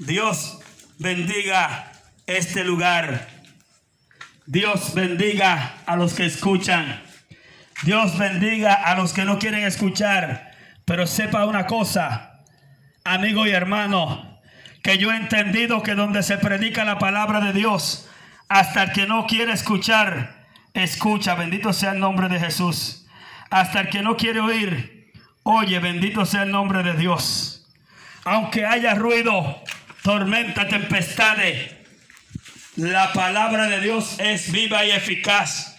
Dios bendiga este lugar. Dios bendiga a los que escuchan. Dios bendiga a los que no quieren escuchar. Pero sepa una cosa, amigo y hermano, que yo he entendido que donde se predica la palabra de Dios, hasta el que no quiere escuchar, escucha. Bendito sea el nombre de Jesús. Hasta el que no quiere oír, oye, bendito sea el nombre de Dios. Aunque haya ruido, tormenta, tempestades. La palabra de Dios es viva y eficaz.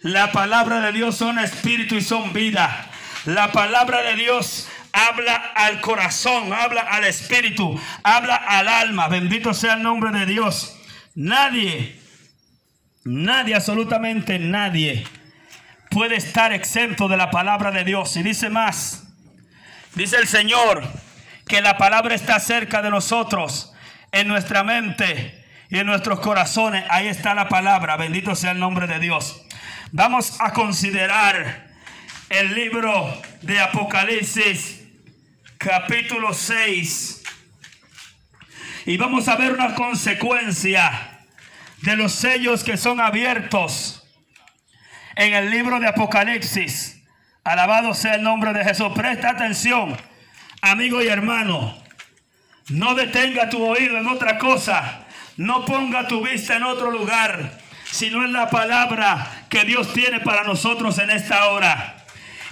La palabra de Dios son espíritu y son vida. La palabra de Dios habla al corazón, habla al espíritu, habla al alma. Bendito sea el nombre de Dios. Nadie, nadie, absolutamente nadie puede estar exento de la palabra de Dios. Y dice más, dice el Señor, que la palabra está cerca de nosotros, en nuestra mente y en nuestros corazones. Ahí está la palabra. Bendito sea el nombre de Dios. Vamos a considerar el libro de Apocalipsis, capítulo 6. Y vamos a ver una consecuencia de los sellos que son abiertos en el libro de Apocalipsis. Alabado sea el nombre de Jesús. Presta atención amigo y hermano, no detenga tu oído en otra cosa, no ponga tu vista en otro lugar, sino en la palabra que Dios tiene para nosotros en esta hora.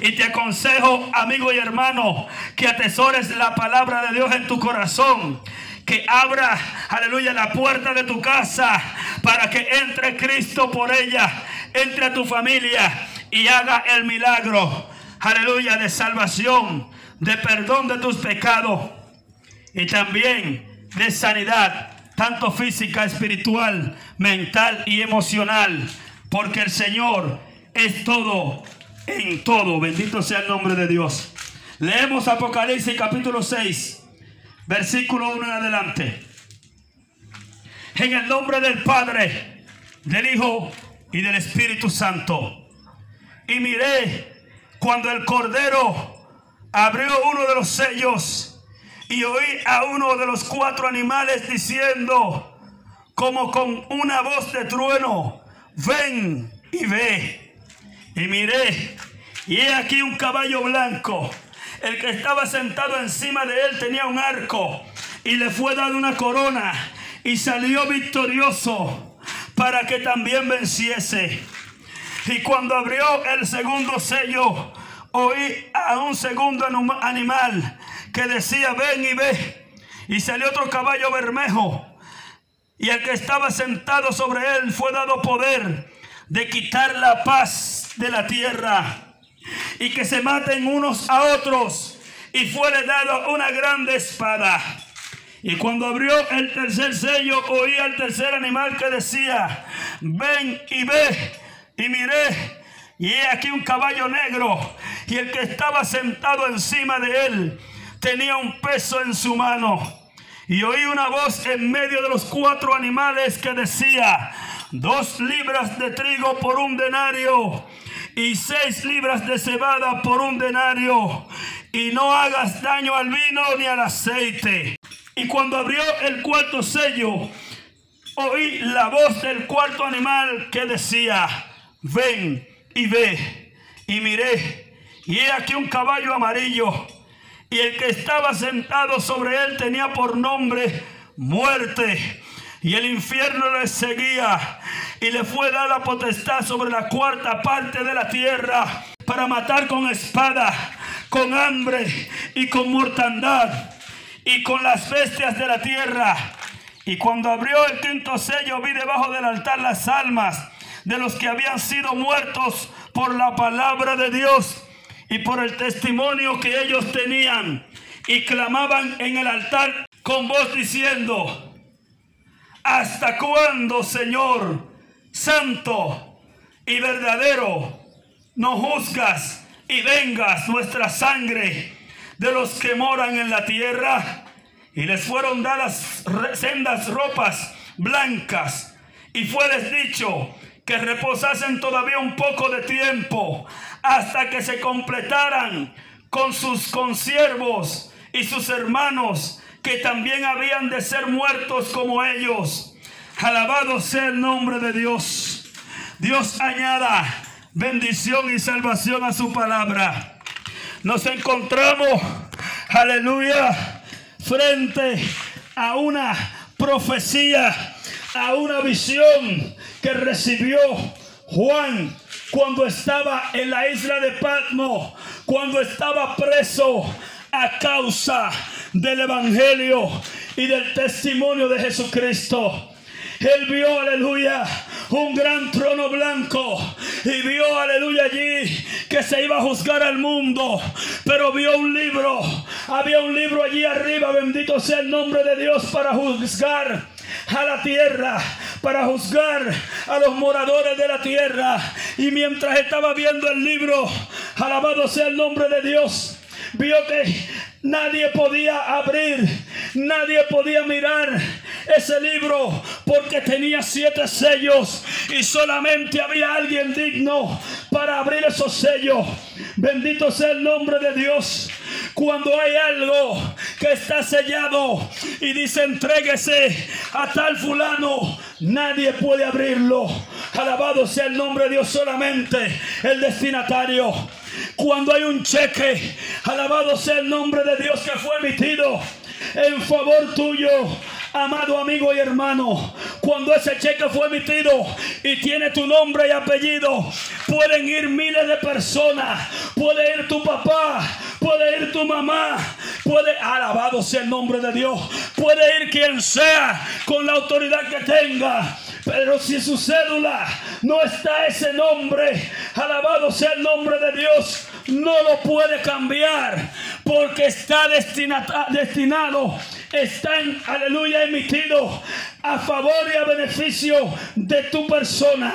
Y te aconsejo, amigo y hermano, que atesores la palabra de Dios en tu corazón. Que abra, aleluya, la puerta de tu casa para que entre Cristo por ella, entre a tu familia y haga el milagro, aleluya, de salvación de perdón de tus pecados y también de sanidad, tanto física, espiritual, mental y emocional, porque el Señor es todo en todo. Bendito sea el nombre de Dios. Leemos Apocalipsis capítulo 6, versículo 1 en adelante. En el nombre del Padre, del Hijo y del Espíritu Santo. Y miré cuando el Cordero abrió uno de los sellos y oí a uno de los cuatro animales diciendo, como con una voz de trueno, ven y ve. Y miré, y he aquí un caballo blanco. El que estaba sentado encima de él tenía un arco y le fue dado una corona y salió victorioso para que también venciese. Y cuando abrió el segundo sello, oí a un segundo animal que decía, ven y ve. Y salió otro caballo bermejo. Y el que estaba sentado sobre él fue dado poder de quitar la paz de la tierra. Y que se maten unos a otros. Y fue dado una grande espada. Y cuando abrió el tercer sello, oí al tercer animal que decía, ven y ve. Y miré y he aquí un caballo negro, y el que estaba sentado encima de él tenía un peso en su mano. Y oí una voz en medio de los cuatro animales que decía, dos libras de trigo por un denario y seis libras de cebada por un denario. Y no hagas daño al vino ni al aceite. Y cuando abrió el cuarto sello, oí la voz del cuarto animal que decía, ven y ve, y miré, y he aquí un caballo amarillo, y el que estaba sentado sobre él tenía por nombre muerte, y el infierno le seguía, y le fue dada potestad sobre la cuarta parte de la tierra para matar con espada, con hambre y con mortandad, y con las bestias de la tierra. Y cuando abrió el quinto sello, vi debajo del altar las almas de los que habían sido muertos por la palabra de Dios y por el testimonio que ellos tenían. y clamaban en el altar con voz diciendo, ¿hasta cuándo, Señor, santo y verdadero, no juzgas y vengas nuestra sangre de los que moran en la tierra? Y les fueron dadas sendas ropas blancas y fueles dicho que reposasen todavía un poco de tiempo hasta que se completaran con sus consiervos y sus hermanos que también habían de ser muertos como ellos. Alabado sea el nombre de Dios. Dios añada bendición y salvación a su palabra. Nos encontramos, aleluya, frente a una profecía, a una visión que recibió Juan cuando estaba en la isla de Patmo, cuando estaba preso a causa del Evangelio y del testimonio de Jesucristo. Él vio, aleluya, un gran trono blanco y vio, aleluya, allí que se iba a juzgar al mundo. Pero vio un libro, había un libro allí arriba, bendito sea el nombre de Dios para juzgar a la tierra para juzgar a los moradores de la tierra. Y mientras estaba viendo el libro, alabado sea el nombre de Dios, vio que nadie podía abrir, nadie podía mirar ese libro porque tenía siete sellos y solamente había alguien digno para abrir esos sellos. Bendito sea el nombre de Dios. Cuando hay algo que está sellado y dice entréguese a tal fulano, nadie puede abrirlo. Alabado sea el nombre de Dios solamente el destinatario. Cuando hay un cheque, alabado sea el nombre de Dios que fue emitido en favor tuyo Amado amigo y hermano, cuando ese cheque fue emitido y tiene tu nombre y apellido, pueden ir miles de personas. Puede ir tu papá, puede ir tu mamá, puede, alabado sea el nombre de Dios, puede ir quien sea con la autoridad que tenga. Pero si su cédula no está ese nombre, alabado sea el nombre de Dios, no lo puede cambiar porque está destinado están, aleluya, emitidos a favor y a beneficio de tu persona.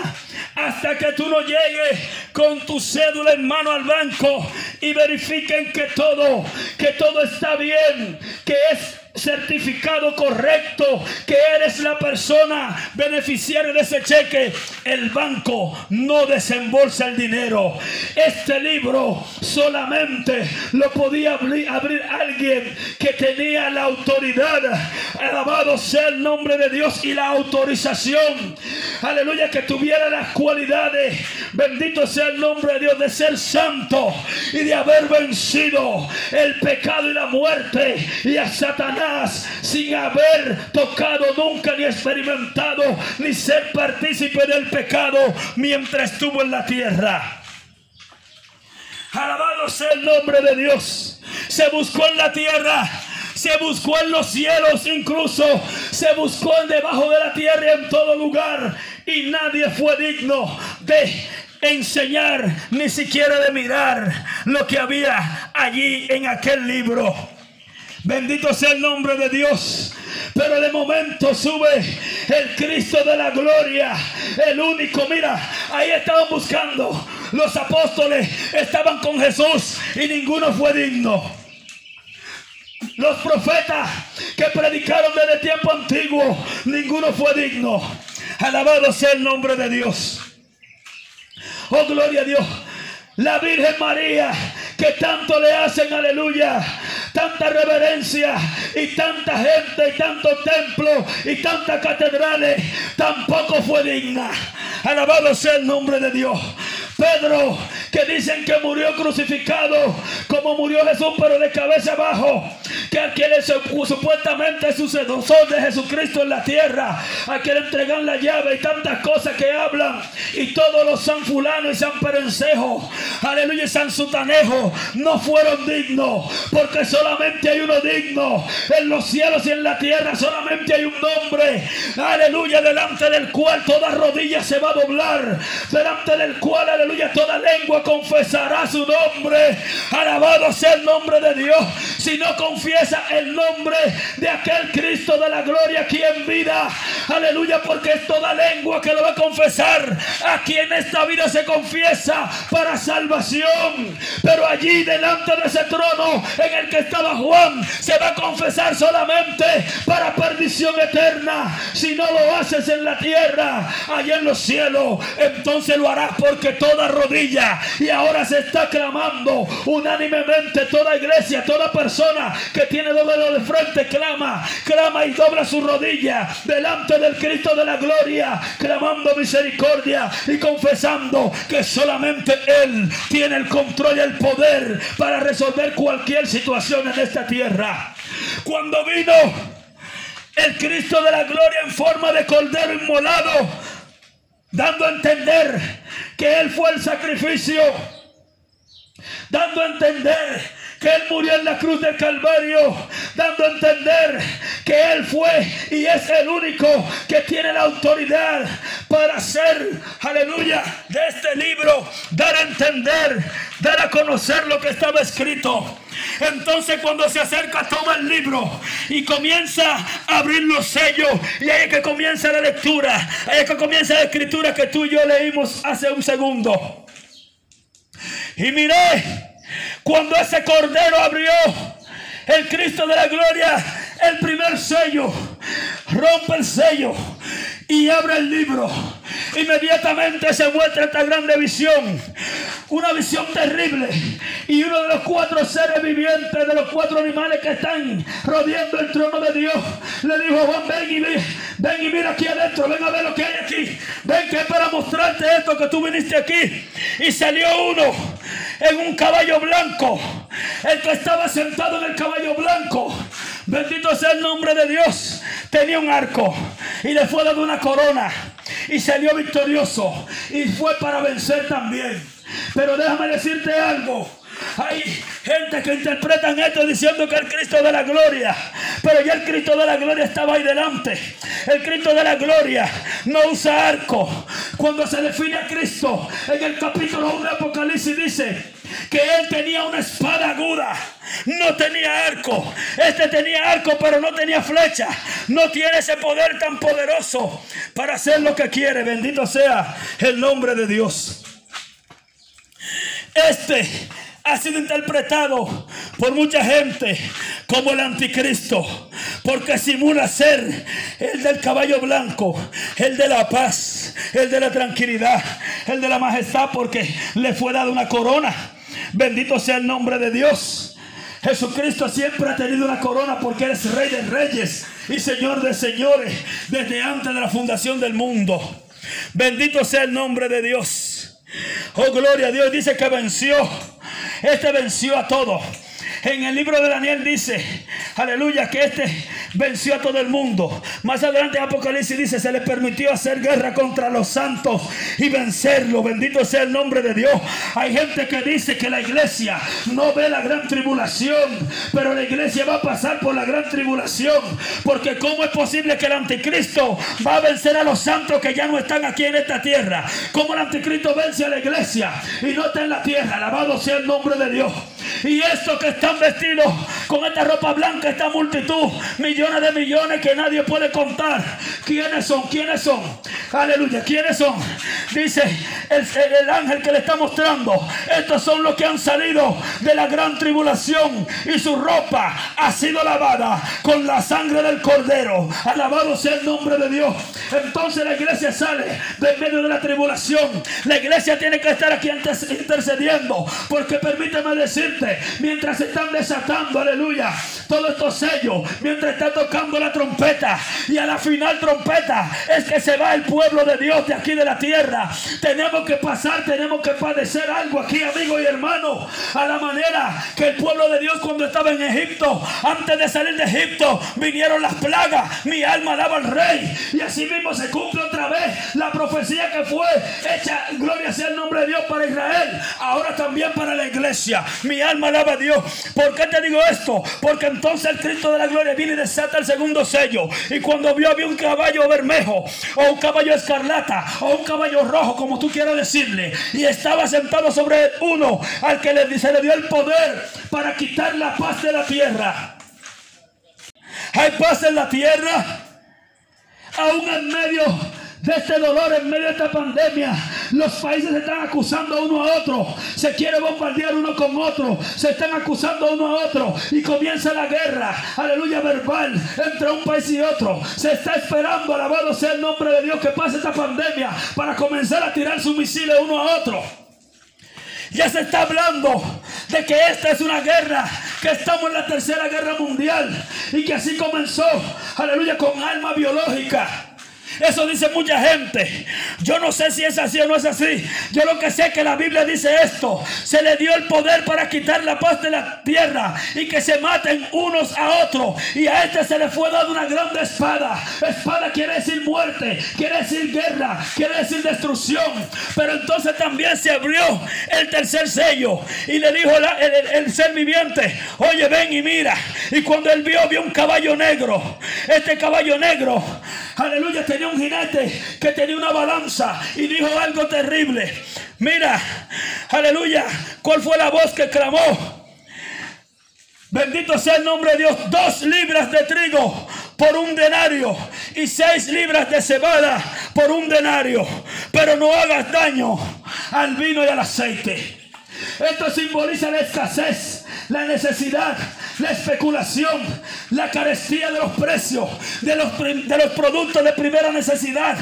Hasta que tú no llegues con tu cédula en mano al banco y verifiquen que todo, que todo está bien, que es certificado correcto que eres la persona beneficiaria de ese cheque, el banco no desembolsa el dinero. Este libro solamente lo podía abrir, alguien que tenía la autoridad. Alabado sea el nombre de Dios y la autorización. Aleluya, que tuviera las cualidades. Bendito sea el nombre de Dios de ser santo y de haber vencido el pecado y la muerte y a Satanás sin haber tocado nunca ni experimentado ni ser partícipe del pecado mientras estuvo en la tierra. Alabado sea el nombre de Dios. Se buscó en la tierra se buscó en los cielos incluso, se buscó en debajo de la tierra en todo lugar y nadie fue digno de enseñar ni siquiera de mirar lo que había allí en aquel libro. Bendito sea el nombre de Dios. Pero de momento sube el Cristo de la gloria. El único, mira, ahí estaban buscando. Los apóstoles estaban con Jesús y ninguno fue digno. Los profetas que predicaron desde tiempo antiguo, ninguno fue digno. Alabado sea el nombre de Dios. Oh, gloria a Dios. La Virgen María, que tanto le hacen, aleluya tanta reverencia y tanta gente y tantos templos y tantas catedrales, tampoco fue digna. Alabado sea el nombre de Dios. Pedro, que dicen que murió crucificado como murió Jesús, pero de cabeza abajo. Que aquel es supuestamente sucesor de Jesucristo en la tierra, a quien entregan la llave y tantas cosas que hablan. Y todos los San Fulano y San Perencejo, aleluya, y San Sutanejo, no fueron dignos, porque solamente hay uno digno en los cielos y en la tierra. Solamente hay un nombre, aleluya, delante del cual toda rodilla se va a doblar, delante del cual, aleluya, toda lengua confesará su nombre. Alabado sea el nombre de Dios. si no confiesa el nombre de aquel Cristo de la gloria aquí en vida. Aleluya, porque es toda lengua que lo va a confesar. Aquí en esta vida se confiesa para salvación. Pero allí delante de ese trono en el que estaba Juan, se va a confesar solamente para perdición eterna. Si no lo haces en la tierra, allá en los cielos, entonces lo harás porque toda rodilla y ahora se está clamando unánimemente toda iglesia, toda persona que tiene doble de frente clama, clama y dobla su rodilla delante del Cristo de la gloria, clamando misericordia y confesando que solamente Él tiene el control y el poder para resolver cualquier situación en esta tierra. Cuando vino el Cristo de la gloria en forma de cordero inmolado, dando a entender que Él fue el sacrificio, dando a entender Él murió en la cruz del Calvario, dando a entender que Él fue y es el único que tiene la autoridad para hacer, aleluya, de este libro, dar a entender, dar a conocer lo que estaba escrito. Entonces cuando se acerca toma el libro y comienza a abrir los sellos y ahí es que comienza la lectura, ahí que comienza la escritura que tú y yo leímos hace un segundo. Y miré cuando ese cordero abrió el Cristo de la gloria, el primer sello, rompe el sello y abre el libro. Inmediatamente se muestra esta grande visión. Una visión terrible. Y uno de los cuatro seres vivientes, de los cuatro animales que están rodeando el trono de Dios, le dijo Juan, ven y, ven y mira aquí adentro, ven a ver lo que hay aquí. Ven que es para mostrarte esto que tú viniste aquí. Y salió uno en un caballo blanco. El que estaba sentado en el caballo blanco. Bendito sea el nombre de Dios. Tenía un arco y le fue dado una corona y salió victorioso y fue para vencer también. Pero déjame decirte algo. Hay gente que interpretan esto diciendo que el Cristo de la gloria, pero ya el Cristo de la gloria estaba ahí delante. El Cristo de la gloria no usa arco. Cuando se define a Cristo en el capítulo 1 de Apocalipsis dice que él tenía una espada aguda. No tenía arco. Este tenía arco, pero no tenía flecha. No tiene ese poder tan poderoso para hacer lo que quiere. Bendito sea el nombre de Dios. Este ha sido interpretado por mucha gente como el anticristo, porque simula ser el del caballo blanco, el de la paz, el de la tranquilidad, el de la majestad, porque le fue dada una corona. Bendito sea el nombre de Dios. Jesucristo siempre ha tenido una corona porque eres rey de reyes y señor de señores desde antes de la fundación del mundo. Bendito sea el nombre de Dios. Oh, gloria a Dios. Dice que venció este venció a todos. En el libro de Daniel dice, aleluya, que este venció a todo el mundo. Más adelante Apocalipsis dice, se le permitió hacer guerra contra los santos y vencerlo. Bendito sea el nombre de Dios. Hay gente que dice que la iglesia no ve la gran tribulación, pero la iglesia va a pasar por la gran tribulación. Porque ¿cómo es posible que el anticristo va a vencer a los santos que ya no están aquí en esta tierra? ¿Cómo el anticristo vence a la iglesia y no está en la tierra? Alabado sea el nombre de Dios. Y estos que están vestidos con esta ropa blanca, esta multitud, millones de millones que nadie puede contar. ¿Quiénes son? ¿Quiénes son? Aleluya. ¿Quiénes son? Dice el, el ángel que le está mostrando. Estos son los que han salido de la gran tribulación y su ropa ha sido lavada con la sangre del cordero. Alabado sea el nombre de Dios. Entonces la iglesia sale de medio de la tribulación. La iglesia tiene que estar aquí intercediendo. Porque permíteme decirte, mientras están desatando, aleluya, todos estos sellos, mientras está tocando la trompeta y a la final trompeta es que se va el pueblo de Dios de aquí de la tierra. Tenemos que pasar, tenemos que padecer algo aquí, amigo y hermano, a la manera que el pueblo de Dios cuando estaba en Egipto, antes de salir de Egipto, vinieron las plagas, mi alma daba al rey y así mismo se cumple otra vez la profecía que fue hecha, gloria sea el nombre de Dios para Israel, ahora también para la iglesia. Mi alma alaba a Dios. ¿Por qué te digo esto? Porque entonces el Cristo de la gloria viene y desata el segundo sello. Y cuando vio, había un caballo bermejo, o un caballo escarlata, o un caballo rojo, como tú quieras decirle. Y estaba sentado sobre uno al que se le dio el poder para quitar la paz de la tierra. Hay paz en la tierra, aún en medio de este dolor, en medio de esta pandemia. Los países se están acusando uno a otro. Se quiere bombardear uno con otro. Se están acusando uno a otro. Y comienza la guerra. Aleluya verbal. Entre un país y otro. Se está esperando, alabado sea el nombre de Dios, que pase esta pandemia para comenzar a tirar sus misiles uno a otro. Ya se está hablando de que esta es una guerra, que estamos en la tercera guerra mundial y que así comenzó, aleluya, con alma biológica. Eso dice mucha gente. Yo no sé si es así o no es así. Yo lo que sé es que la Biblia dice esto. Se le dio el poder para quitar la paz de la tierra y que se maten unos a otros. Y a este se le fue dada una grande espada. Espada quiere decir muerte, quiere decir guerra, quiere decir destrucción. Pero entonces también se abrió el tercer sello y le dijo el, el ser viviente, oye ven y mira. Y cuando él vio, vio un caballo negro. Este caballo negro, aleluya, tenía un jinete que tenía una balanza y dijo algo terrible. Mira, aleluya, ¿cuál fue la voz que clamó? Bendito sea el nombre de Dios. Dos libras de trigo por un denario y seis libras de cebada por un denario. Pero no hagas daño al vino y al aceite. Esto simboliza la escasez, la necesidad, la especulación, la carestía de los precios, de los, de los productos de primera necesidad.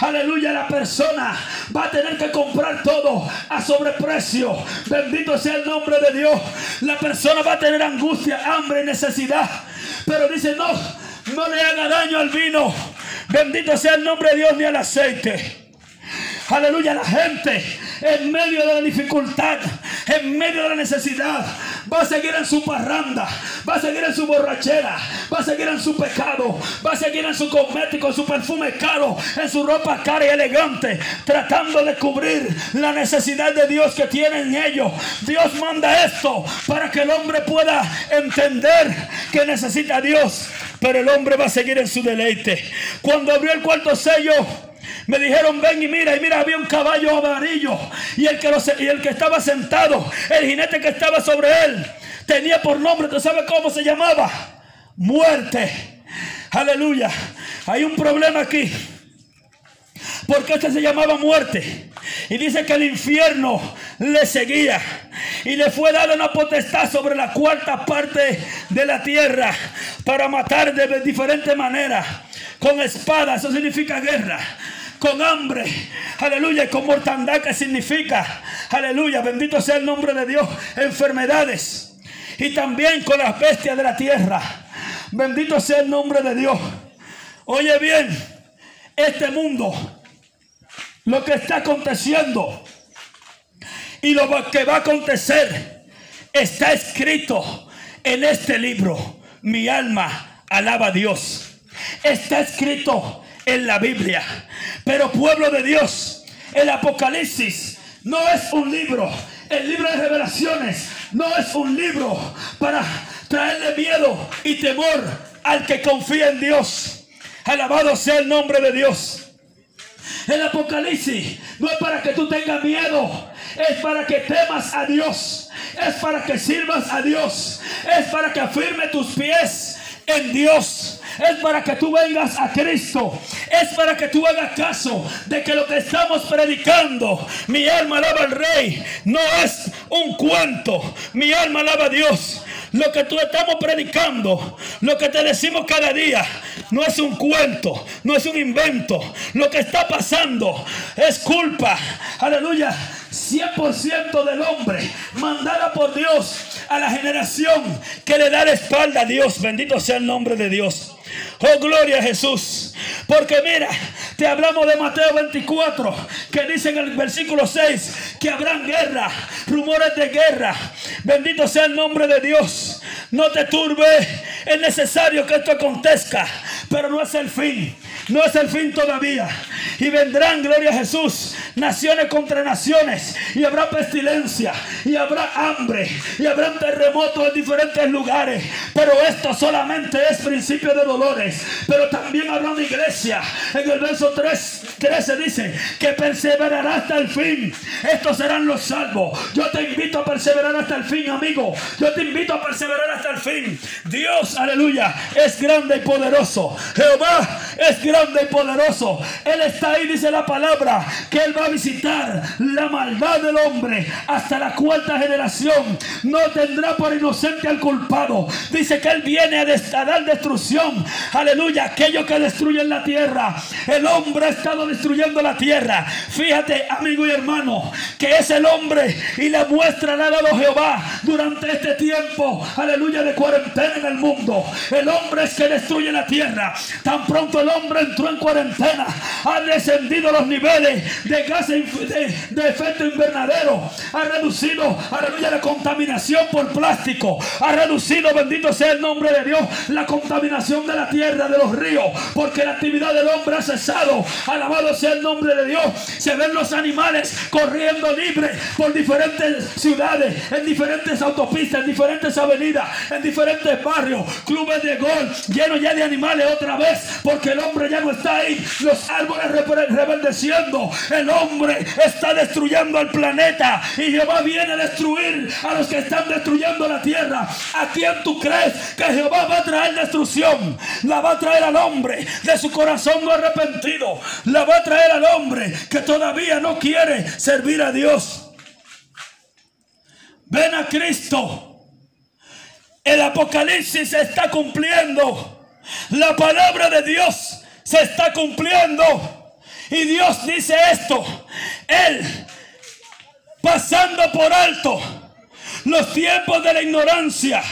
Aleluya, la persona va a tener que comprar todo a sobreprecio. Bendito sea el nombre de Dios. La persona va a tener angustia, hambre y necesidad. Pero dice, no, no le haga daño al vino. Bendito sea el nombre de Dios ni al aceite. Aleluya, la gente en medio de la dificultad, en medio de la necesidad, va a seguir en su parranda, va a seguir en su borrachera, va a seguir en su pecado, va a seguir en su cosmético, en su perfume caro, en su ropa cara y elegante, tratando de cubrir la necesidad de Dios que tiene en ellos. Dios manda esto para que el hombre pueda entender que necesita a Dios, pero el hombre va a seguir en su deleite. Cuando abrió el cuarto sello, me dijeron, ven y mira, y mira, había un caballo amarillo. Y el que, y el que estaba sentado, el jinete que estaba sobre él, tenía por nombre, ¿tú sabes cómo se llamaba? Muerte. Aleluya. Hay un problema aquí. Porque este se llamaba muerte. Y dice que el infierno le seguía. Y le fue dada una potestad sobre la cuarta parte de la tierra para matar de diferentes maneras. Con espada, eso significa guerra con hambre, aleluya, con mortandad que significa, aleluya, bendito sea el nombre de Dios, enfermedades y también con las bestias de la tierra, bendito sea el nombre de Dios. Oye bien, este mundo, lo que está aconteciendo y lo que va a acontecer está escrito en este libro. Mi alma alaba a Dios. Está escrito en la Biblia. Pero pueblo de Dios, el Apocalipsis no es un libro. El libro de revelaciones no es un libro para traerle miedo y temor al que confía en Dios. Alabado sea el nombre de Dios. El Apocalipsis no es para que tú tengas miedo, es para que temas a Dios, es para que sirvas a Dios, es para que afirme tus pies en Dios es para que tú vengas a Cristo. Es para que tú hagas caso de que lo que estamos predicando, mi alma alaba al Rey, no es un cuento. Mi alma alaba a Dios. Lo que tú estamos predicando, lo que te decimos cada día, no es un cuento, no es un invento. Lo que está pasando es culpa, aleluya, 100% del hombre, mandada por Dios a la generación que le da la espalda a Dios. Bendito sea el nombre de Dios. Oh, gloria a Jesús. Porque mira, te hablamos de Mateo 24, que dice en el versículo 6 que habrán guerra, rumores de guerra. Bendito sea el nombre de Dios. No te turbe, es necesario que esto acontezca, pero no es el fin. No es el fin todavía. Y vendrán, gloria a Jesús, naciones contra naciones. Y habrá pestilencia. Y habrá hambre. Y habrá terremotos en diferentes lugares. Pero esto solamente es principio de dolores. Pero también habrá una iglesia. En el verso 3, 13 dice que perseverará hasta el fin. Estos serán los salvos. Yo te invito a perseverar hasta el fin, amigo. Yo te invito a perseverar hasta el fin. Dios, aleluya, es grande y poderoso. Jehová es grande y poderoso. Él está ahí, dice la palabra, que Él va a visitar la maldad del hombre hasta la cuarta generación. No tendrá por inocente al culpado. Dice que Él viene a, dar destrucción. Aleluya, aquello que destruyen la tierra. El hombre ha estado destruyendo la tierra. Fíjate, amigo y hermano, que es el hombre y la muestra la ha dado Jehová durante este tiempo. Aleluya, de cuarentena en el mundo. El hombre es que destruye la tierra. Tan pronto el hombre entró en cuarentena, han descendido los niveles de gases de, efecto invernadero. Ha reducido, aleluya, la contaminación por plástico. Ha reducido, bendito sea el nombre de Dios, la contaminación de la tierra, de los ríos. Porque la actividad del hombre ha cesado. Alabado sea el nombre de Dios. Se ven los animales corriendo libres por diferentes ciudades, en diferentes autopistas, en diferentes avenidas, en diferentes barrios, clubes de gol, llenos ya de animales otra vez, porque el hombre ya no está ahí. Los árboles rebeldeciendo. El hombre está destruyendo el planeta y Jehová viene a destruir a los que están destruyendo la tierra. ¿A quién tú crees que Jehová va a traer destrucción? La va a traer al hombre de su corazón no arrepentido. La va a traer al hombre que todavía no quiere servir a Dios. Ven a Cristo. El Apocalipsis se está cumpliendo. La palabra de Dios se está cumpliendo. Y Dios dice esto. Él, pasando por alto los tiempos de la ignorancia,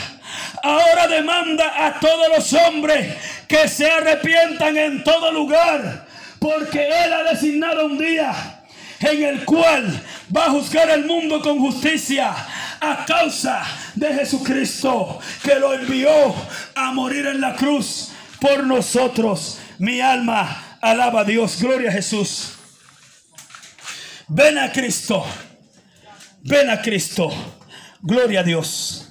ahora demanda a todos los hombres que se arrepientan en todo lugar porque Él ha designado un día en el cual va a juzgar el mundo con justicia a causa de Jesucristo que lo envió a morir en la cruz por nosotros. Mi alma alaba a Dios, gloria a Jesús. Ven a Cristo, ven a Cristo, gloria a Dios.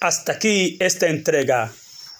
Hasta aquí esta entrega.